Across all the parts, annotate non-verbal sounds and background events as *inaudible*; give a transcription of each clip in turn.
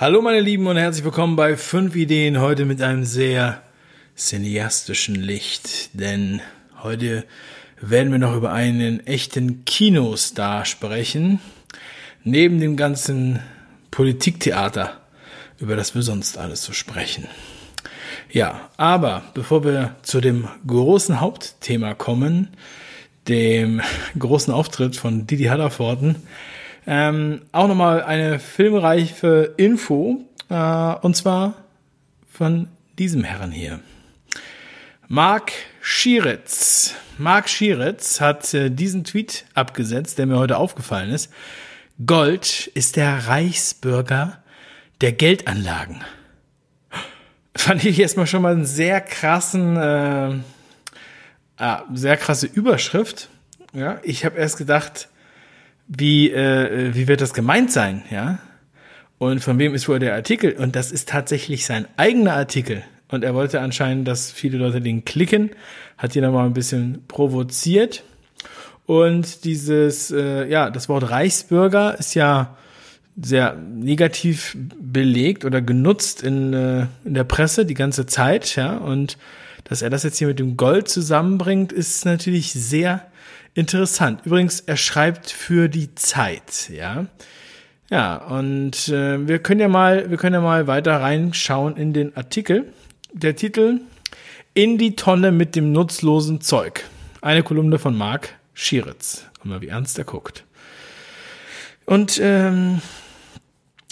Hallo meine Lieben und herzlich willkommen bei 5 Ideen heute mit einem sehr cineastischen Licht, denn heute werden wir noch über einen echten Kinostar sprechen, neben dem ganzen Politiktheater, über das wir sonst alles so sprechen. Ja, aber bevor wir zu dem großen Hauptthema kommen, dem *laughs* großen Auftritt von Didi Hallervorden, ähm, auch nochmal eine filmreiche Info, äh, und zwar von diesem Herren hier. Mark Schieritz. Mark Schieritz hat äh, diesen Tweet abgesetzt, der mir heute aufgefallen ist. Gold ist der Reichsbürger der Geldanlagen. *gasps* Fand ich erstmal schon mal einen sehr krassen, äh, äh, sehr krasse Überschrift. Ja, ich habe erst gedacht, wie, äh, wie wird das gemeint sein, ja? Und von wem ist wohl der Artikel? Und das ist tatsächlich sein eigener Artikel. Und er wollte anscheinend, dass viele Leute den klicken, hat ihn aber ein bisschen provoziert. Und dieses, äh, ja, das Wort Reichsbürger ist ja sehr negativ belegt oder genutzt in, äh, in der Presse die ganze Zeit, ja. Und dass er das jetzt hier mit dem Gold zusammenbringt, ist natürlich sehr Interessant. Übrigens, er schreibt für die Zeit, ja. Ja, und äh, wir können ja mal, wir können ja mal weiter reinschauen in den Artikel. Der Titel In die Tonne mit dem nutzlosen Zeug. Eine Kolumne von Marc Schieritz. Guck mal, wie ernst er guckt. Und ähm,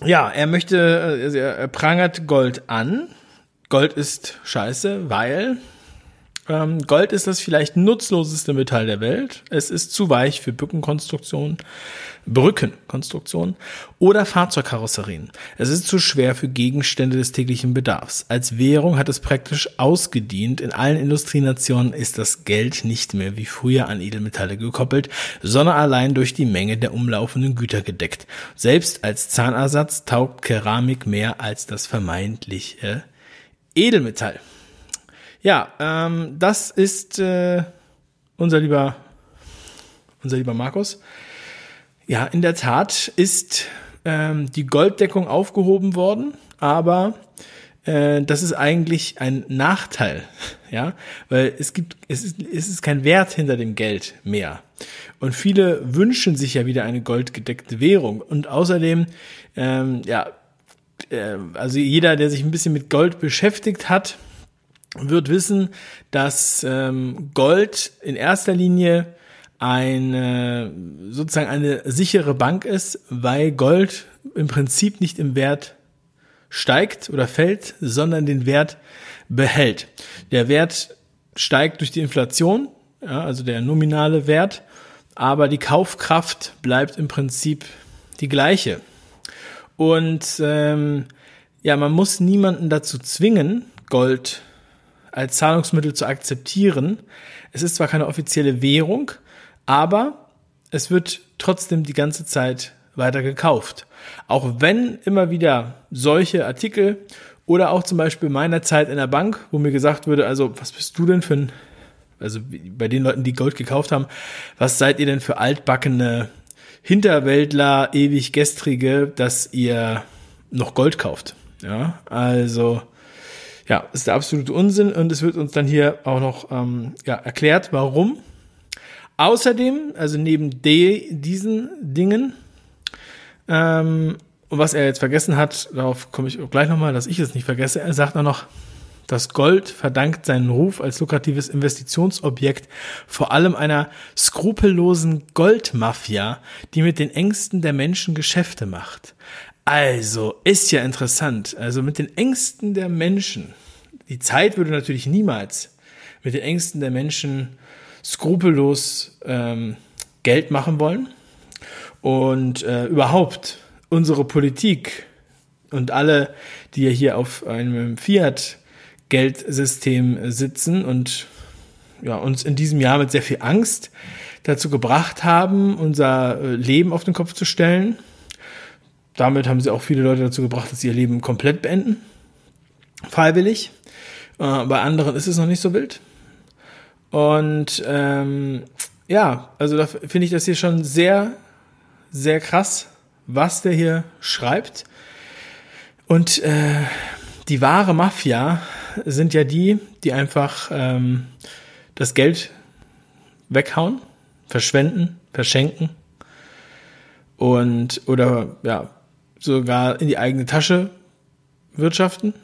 ja, er möchte, also er prangert Gold an. Gold ist scheiße, weil ähm, Gold ist das vielleicht nutzloseste Metall der Welt. Es ist zu weich für Brückenkonstruktion, Brückenkonstruktion oder Fahrzeugkarosserien. Es ist zu schwer für Gegenstände des täglichen Bedarfs. Als Währung hat es praktisch ausgedient. In allen Industrienationen ist das Geld nicht mehr wie früher an Edelmetalle gekoppelt, sondern allein durch die Menge der umlaufenden Güter gedeckt. Selbst als Zahnersatz taugt Keramik mehr als das vermeintliche Edelmetall. Ja, ähm, das ist äh, unser lieber, unser lieber Markus. Ja, in der Tat ist ähm, die Golddeckung aufgehoben worden, aber äh, das ist eigentlich ein Nachteil, *laughs* ja, weil es gibt, es ist, es ist kein Wert hinter dem Geld mehr. Und viele wünschen sich ja wieder eine goldgedeckte Währung. Und außerdem, ähm, ja, äh, also jeder, der sich ein bisschen mit Gold beschäftigt hat, wird wissen, dass ähm, Gold in erster Linie eine sozusagen eine sichere Bank ist, weil Gold im Prinzip nicht im Wert steigt oder fällt, sondern den Wert behält. Der Wert steigt durch die Inflation, ja, also der nominale Wert, aber die Kaufkraft bleibt im Prinzip die gleiche. Und ähm, ja, man muss niemanden dazu zwingen, Gold als Zahlungsmittel zu akzeptieren. Es ist zwar keine offizielle Währung, aber es wird trotzdem die ganze Zeit weiter gekauft. Auch wenn immer wieder solche Artikel oder auch zum Beispiel meiner Zeit in der Bank, wo mir gesagt würde, also was bist du denn für ein, also bei den Leuten, die Gold gekauft haben, was seid ihr denn für altbackene Hinterwäldler, ewig gestrige, dass ihr noch Gold kauft? Ja, also ja, ist der absolute Unsinn und es wird uns dann hier auch noch ähm, ja, erklärt, warum. Außerdem, also neben de, diesen Dingen, ähm, und was er jetzt vergessen hat, darauf komme ich gleich nochmal, dass ich es nicht vergesse, er sagt auch noch, das Gold verdankt seinen Ruf als lukratives Investitionsobjekt vor allem einer skrupellosen Goldmafia, die mit den Ängsten der Menschen Geschäfte macht. Also, ist ja interessant. Also mit den Ängsten der Menschen. Die Zeit würde natürlich niemals mit den Ängsten der Menschen skrupellos ähm, Geld machen wollen. Und äh, überhaupt unsere Politik und alle, die ja hier auf einem Fiat-Geldsystem sitzen und ja, uns in diesem Jahr mit sehr viel Angst dazu gebracht haben, unser äh, Leben auf den Kopf zu stellen damit haben sie auch viele Leute dazu gebracht, dass sie ihr Leben komplett beenden. Freiwillig. Äh, bei anderen ist es noch nicht so wild. Und ähm, ja, also da finde ich das hier schon sehr, sehr krass, was der hier schreibt. Und äh, die wahre Mafia sind ja die, die einfach ähm, das Geld weghauen, verschwenden, verschenken und oder ja sogar in die eigene Tasche wirtschaften.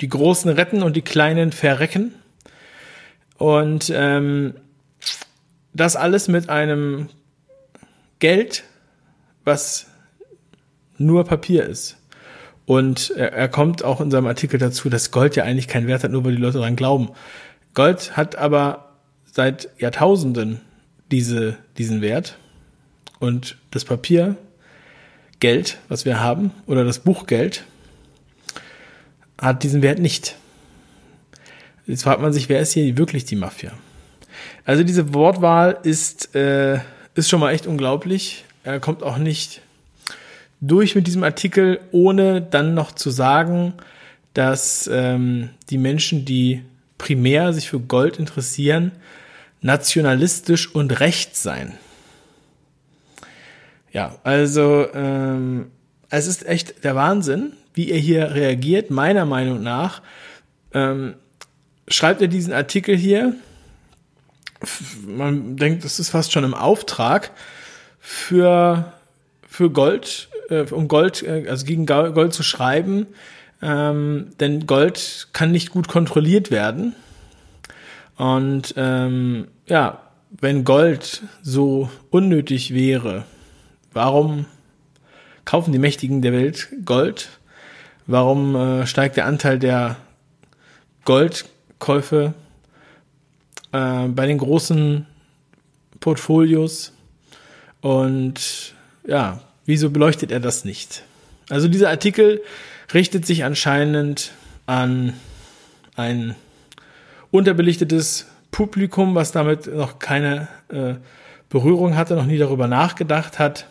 Die Großen retten und die Kleinen verrecken. Und ähm, das alles mit einem Geld, was nur Papier ist. Und er, er kommt auch in seinem Artikel dazu, dass Gold ja eigentlich keinen Wert hat, nur weil die Leute daran glauben. Gold hat aber seit Jahrtausenden diese, diesen Wert. Und das Papier, Geld, was wir haben, oder das Buchgeld, hat diesen Wert nicht. Jetzt fragt man sich, wer ist hier wirklich die Mafia? Also diese Wortwahl ist, äh, ist schon mal echt unglaublich. Er kommt auch nicht durch mit diesem Artikel, ohne dann noch zu sagen, dass ähm, die Menschen, die primär sich für Gold interessieren, nationalistisch und rechts seien. Ja, also ähm, es ist echt der Wahnsinn, wie er hier reagiert. Meiner Meinung nach ähm, schreibt er diesen Artikel hier. Man denkt, das ist fast schon im Auftrag für für Gold, äh, um Gold, äh, also gegen Gold zu schreiben, ähm, denn Gold kann nicht gut kontrolliert werden. Und ähm, ja, wenn Gold so unnötig wäre, warum kaufen die Mächtigen der Welt Gold? Warum äh, steigt der Anteil der Goldkäufe äh, bei den großen Portfolios? Und ja, wieso beleuchtet er das nicht? Also dieser Artikel richtet sich anscheinend an ein unterbelichtetes Publikum, was damit noch keine äh, Berührung hatte, noch nie darüber nachgedacht hat.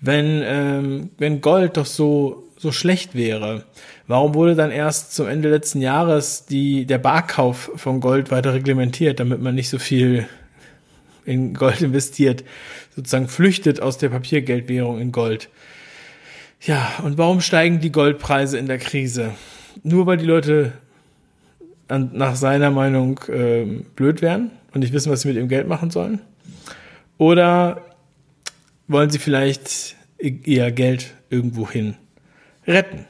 Wenn, ähm, wenn Gold doch so, so schlecht wäre, warum wurde dann erst zum Ende letzten Jahres die, der Barkauf von Gold weiter reglementiert, damit man nicht so viel in Gold investiert, sozusagen flüchtet aus der Papiergeldwährung in Gold. Ja, und warum steigen die Goldpreise in der Krise? Nur weil die Leute an, nach seiner Meinung äh, blöd wären und nicht wissen, was sie mit ihrem Geld machen sollen? Oder wollen sie vielleicht ihr Geld irgendwohin retten?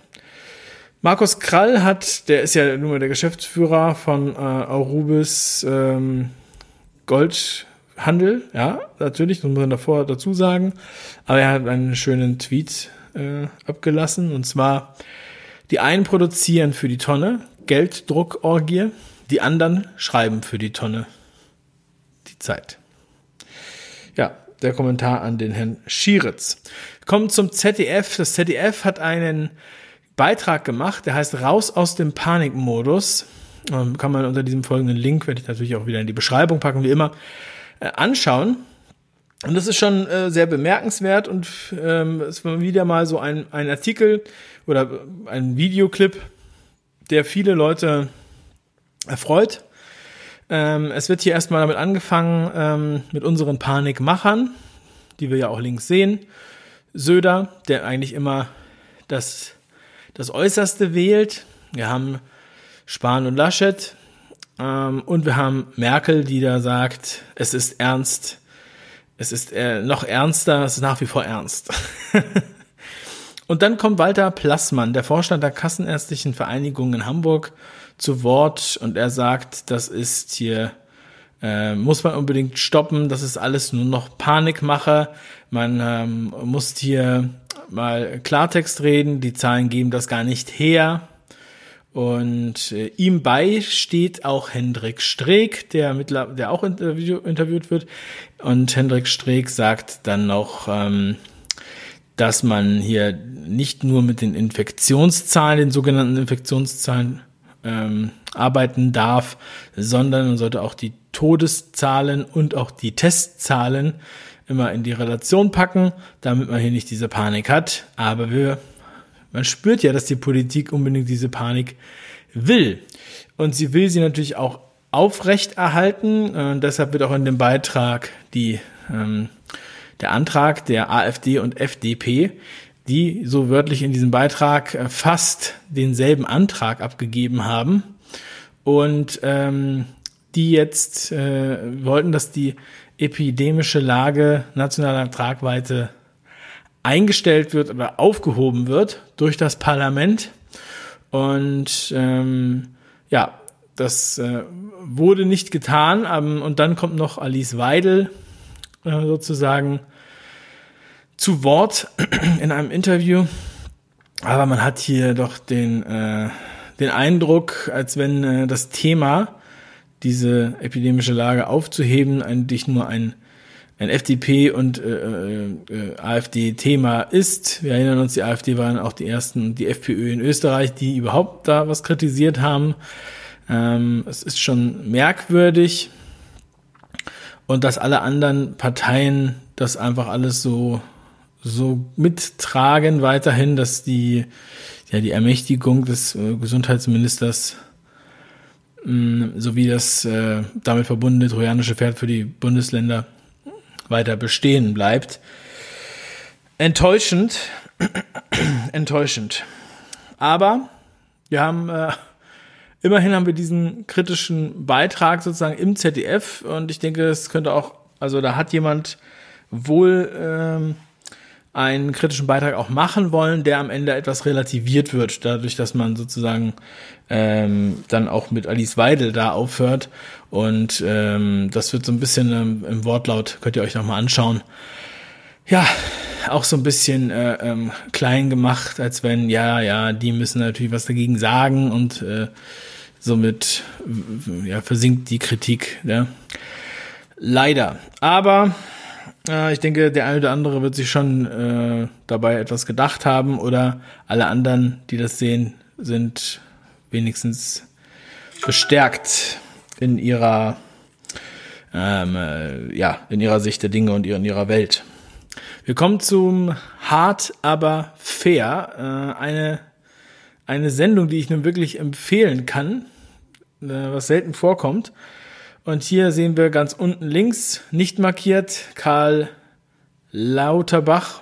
Markus Krall hat, der ist ja nun mal der Geschäftsführer von äh, Aurubis ähm, Goldhandel, ja, natürlich, das muss man davor dazu sagen, aber er hat einen schönen Tweet äh, abgelassen und zwar, die einen produzieren für die Tonne, Gelddruckorgie, die anderen schreiben für die Tonne. Die Zeit. Der Kommentar an den Herrn Schieritz. Kommen zum ZDF. Das ZDF hat einen Beitrag gemacht, der heißt Raus aus dem Panikmodus. Ähm, kann man unter diesem folgenden Link, werde ich natürlich auch wieder in die Beschreibung packen, wie immer, äh, anschauen. Und das ist schon äh, sehr bemerkenswert und ähm, war wieder mal so ein, ein Artikel oder ein Videoclip, der viele Leute erfreut. Ähm, es wird hier erstmal damit angefangen, ähm, mit unseren Panikmachern, die wir ja auch links sehen. Söder, der eigentlich immer das, das Äußerste wählt. Wir haben Spahn und Laschet. Ähm, und wir haben Merkel, die da sagt, es ist ernst. Es ist äh, noch ernster, es ist nach wie vor ernst. *laughs* Und dann kommt Walter Plassmann, der Vorstand der Kassenärztlichen Vereinigung in Hamburg, zu Wort und er sagt, das ist hier, äh, muss man unbedingt stoppen, das ist alles nur noch Panikmache. Man ähm, muss hier mal Klartext reden, die Zahlen geben das gar nicht her. Und äh, ihm bei steht auch Hendrik Streeck, der, mittler der auch interview interviewt wird. Und Hendrik Streeck sagt dann noch, ähm, dass man hier nicht nur mit den Infektionszahlen, den sogenannten Infektionszahlen ähm, arbeiten darf, sondern man sollte auch die Todeszahlen und auch die Testzahlen immer in die Relation packen, damit man hier nicht diese Panik hat. Aber wir, man spürt ja, dass die Politik unbedingt diese Panik will. Und sie will sie natürlich auch aufrechterhalten. Und deshalb wird auch in dem Beitrag die ähm, der Antrag der AfD und FDP, die so wörtlich in diesem Beitrag äh, fast denselben Antrag abgegeben haben und ähm, die jetzt äh, wollten, dass die epidemische Lage nationaler Tragweite eingestellt wird oder aufgehoben wird durch das Parlament. Und ähm, ja, das äh, wurde nicht getan. Ähm, und dann kommt noch Alice Weidel äh, sozusagen zu Wort *clears throat* in einem Interview. Aber man hat hier doch den, äh, den Eindruck, als wenn äh, das Thema, diese epidemische Lage aufzuheben, eigentlich nur ein, ein FDP- und äh, äh, AfD-Thema ist. Wir erinnern uns, die AfD waren auch die ersten, die FPÖ in Österreich, die überhaupt da was kritisiert haben. Ähm, es ist schon merkwürdig. Und dass alle anderen Parteien das einfach alles so so mittragen weiterhin, dass die, ja, die Ermächtigung des äh, Gesundheitsministers mm, sowie das äh, damit verbundene trojanische Pferd für die Bundesländer weiter bestehen bleibt. Enttäuschend, *clears throat* enttäuschend. Aber wir haben äh, immerhin haben wir diesen kritischen Beitrag sozusagen im ZDF und ich denke, es könnte auch, also da hat jemand wohl ähm, einen kritischen Beitrag auch machen wollen, der am Ende etwas relativiert wird, dadurch, dass man sozusagen ähm, dann auch mit Alice Weidel da aufhört. Und ähm, das wird so ein bisschen ähm, im Wortlaut, könnt ihr euch nochmal anschauen. Ja, auch so ein bisschen äh, ähm, klein gemacht, als wenn, ja, ja, die müssen natürlich was dagegen sagen und äh, somit ja, versinkt die Kritik. Ja. Leider. Aber äh, ich denke, der eine oder andere wird sich schon äh, dabei etwas gedacht haben oder alle anderen, die das sehen, sind wenigstens bestärkt in ihrer ähm, äh, ja in ihrer Sicht der Dinge und in ihrer Welt. Wir kommen zum Hart aber fair, äh, eine eine Sendung, die ich nun wirklich empfehlen kann, äh, was selten vorkommt. Und hier sehen wir ganz unten links, nicht markiert, Karl Lauterbach.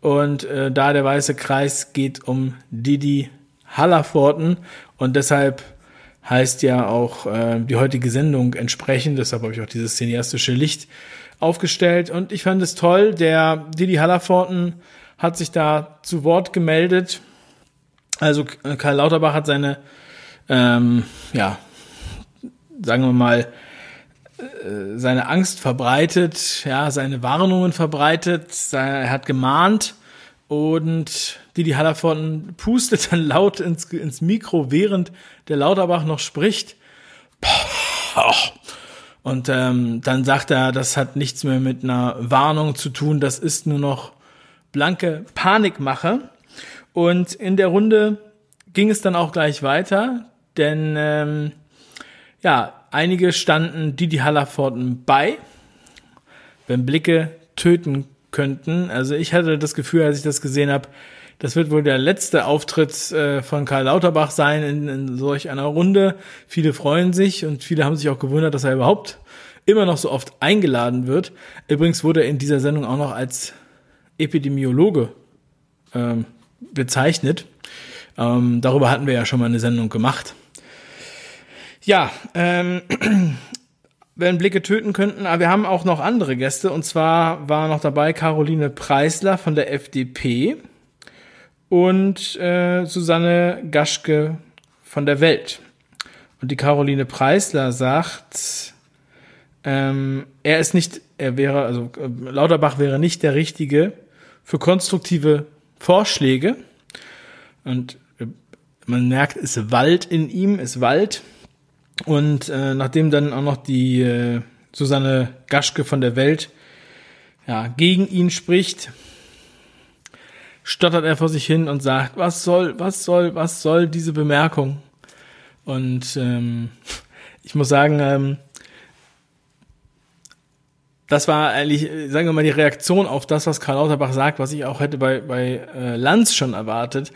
Und äh, da der weiße Kreis geht um Didi Hallerforten. Und deshalb heißt ja auch äh, die heutige Sendung entsprechend. Deshalb habe ich auch dieses cineastische Licht aufgestellt. Und ich fand es toll, der Didi Hallerforten hat sich da zu Wort gemeldet. Also Karl Lauterbach hat seine ähm, ja, sagen wir mal, äh, seine Angst verbreitet, ja, seine Warnungen verbreitet, er hat gemahnt und Didi Hallervorden pustet dann laut ins, ins Mikro, während der Lauterbach noch spricht. Und ähm, dann sagt er, das hat nichts mehr mit einer Warnung zu tun, das ist nur noch blanke Panikmache. Und in der Runde ging es dann auch gleich weiter, denn ähm, ja, einige standen Didi Hallervorden bei, wenn Blicke töten könnten. Also ich hatte das Gefühl, als ich das gesehen habe, das wird wohl der letzte Auftritt äh, von Karl Lauterbach sein in, in solch einer Runde. Viele freuen sich und viele haben sich auch gewundert, dass er überhaupt immer noch so oft eingeladen wird. Übrigens wurde er in dieser Sendung auch noch als Epidemiologe ähm, bezeichnet. Ähm, darüber hatten wir ja schon mal eine Sendung gemacht. Ja, ähm, *clears throat* wenn Blicke töten könnten, aber wir haben auch noch andere Gäste. Und zwar war noch dabei Caroline Preisler von der FDP und äh, Susanne Gaschke von der Welt. Und die Caroline Preisler sagt, ähm, er ist nicht, er wäre, also äh, Lauterbach wäre nicht der Richtige für konstruktive Vorschläge. Und äh, man merkt, es Wald in ihm, es Wald. Und äh, nachdem dann auch noch die äh, Susanne Gaschke von der Welt ja, gegen ihn spricht, stottert er vor sich hin und sagt, was soll, was soll, was soll diese Bemerkung? Und ähm, ich muss sagen, ähm, das war eigentlich, sagen wir mal, die Reaktion auf das, was Karl Lauterbach sagt, was ich auch hätte bei, bei äh, Lanz schon erwartet,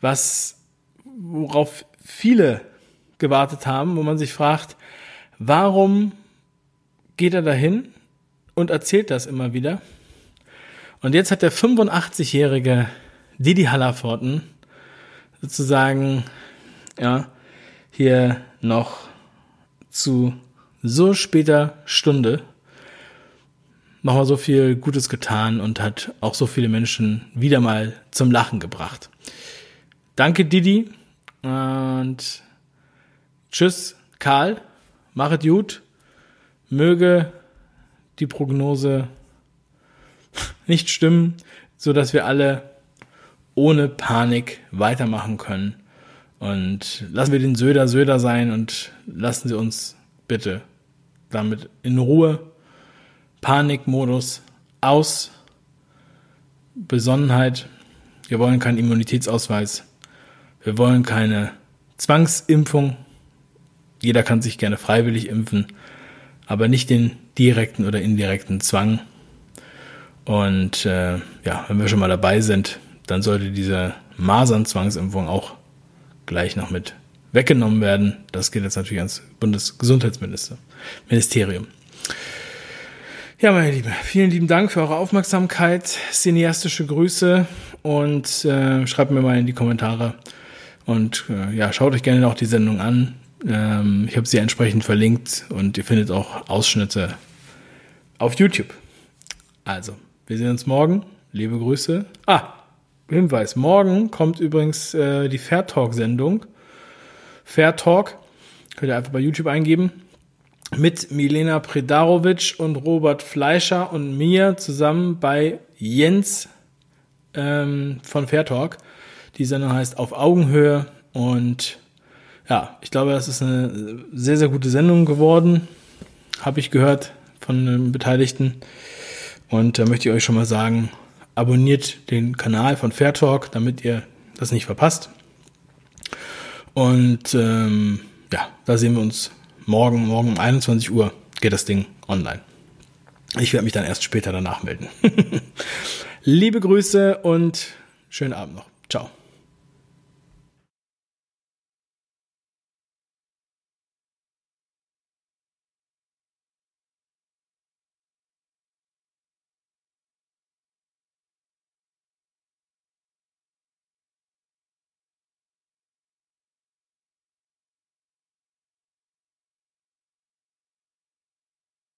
was worauf viele gewartet haben, wo man sich fragt, warum geht er dahin und erzählt das immer wieder? Und jetzt hat der 85-jährige Didi Hallerforten sozusagen, ja, hier noch zu so später Stunde nochmal so viel Gutes getan und hat auch so viele Menschen wieder mal zum Lachen gebracht. Danke, Didi. Und tschüss, Karl. Machet gut. Möge die Prognose nicht stimmen, so dass wir alle ohne Panik weitermachen können. Und lassen wir den Söder Söder sein und lassen Sie uns bitte damit in Ruhe. Panikmodus aus. Besonnenheit. Wir wollen keinen Immunitätsausweis. Wir wollen keine Zwangsimpfung. Jeder kann sich gerne freiwillig impfen, aber nicht den direkten oder indirekten Zwang. Und äh, ja, wenn wir schon mal dabei sind, dann sollte diese Masernzwangsimpfung auch gleich noch mit weggenommen werden. Das geht jetzt natürlich ans Bundesgesundheitsministerium. Ja, meine Lieben, vielen lieben Dank für eure Aufmerksamkeit, cineastische Grüße und äh, schreibt mir mal in die Kommentare. Und äh, ja, schaut euch gerne noch die Sendung an. Ähm, ich habe sie entsprechend verlinkt und ihr findet auch Ausschnitte auf YouTube. Also, wir sehen uns morgen. Liebe Grüße. Ah, Hinweis, morgen kommt übrigens äh, die Fair Talk-Sendung. Fair Talk, könnt ihr einfach bei YouTube eingeben, mit Milena Predarovic und Robert Fleischer und mir zusammen bei Jens ähm, von Fair Talk. Die Sendung heißt Auf Augenhöhe und ja, ich glaube, das ist eine sehr, sehr gute Sendung geworden, habe ich gehört von den Beteiligten. Und da möchte ich euch schon mal sagen, abonniert den Kanal von Fair Talk, damit ihr das nicht verpasst. Und ähm, ja, da sehen wir uns morgen. Morgen um 21 Uhr geht das Ding online. Ich werde mich dann erst später danach melden. *laughs* Liebe Grüße und schönen Abend noch. Ciao.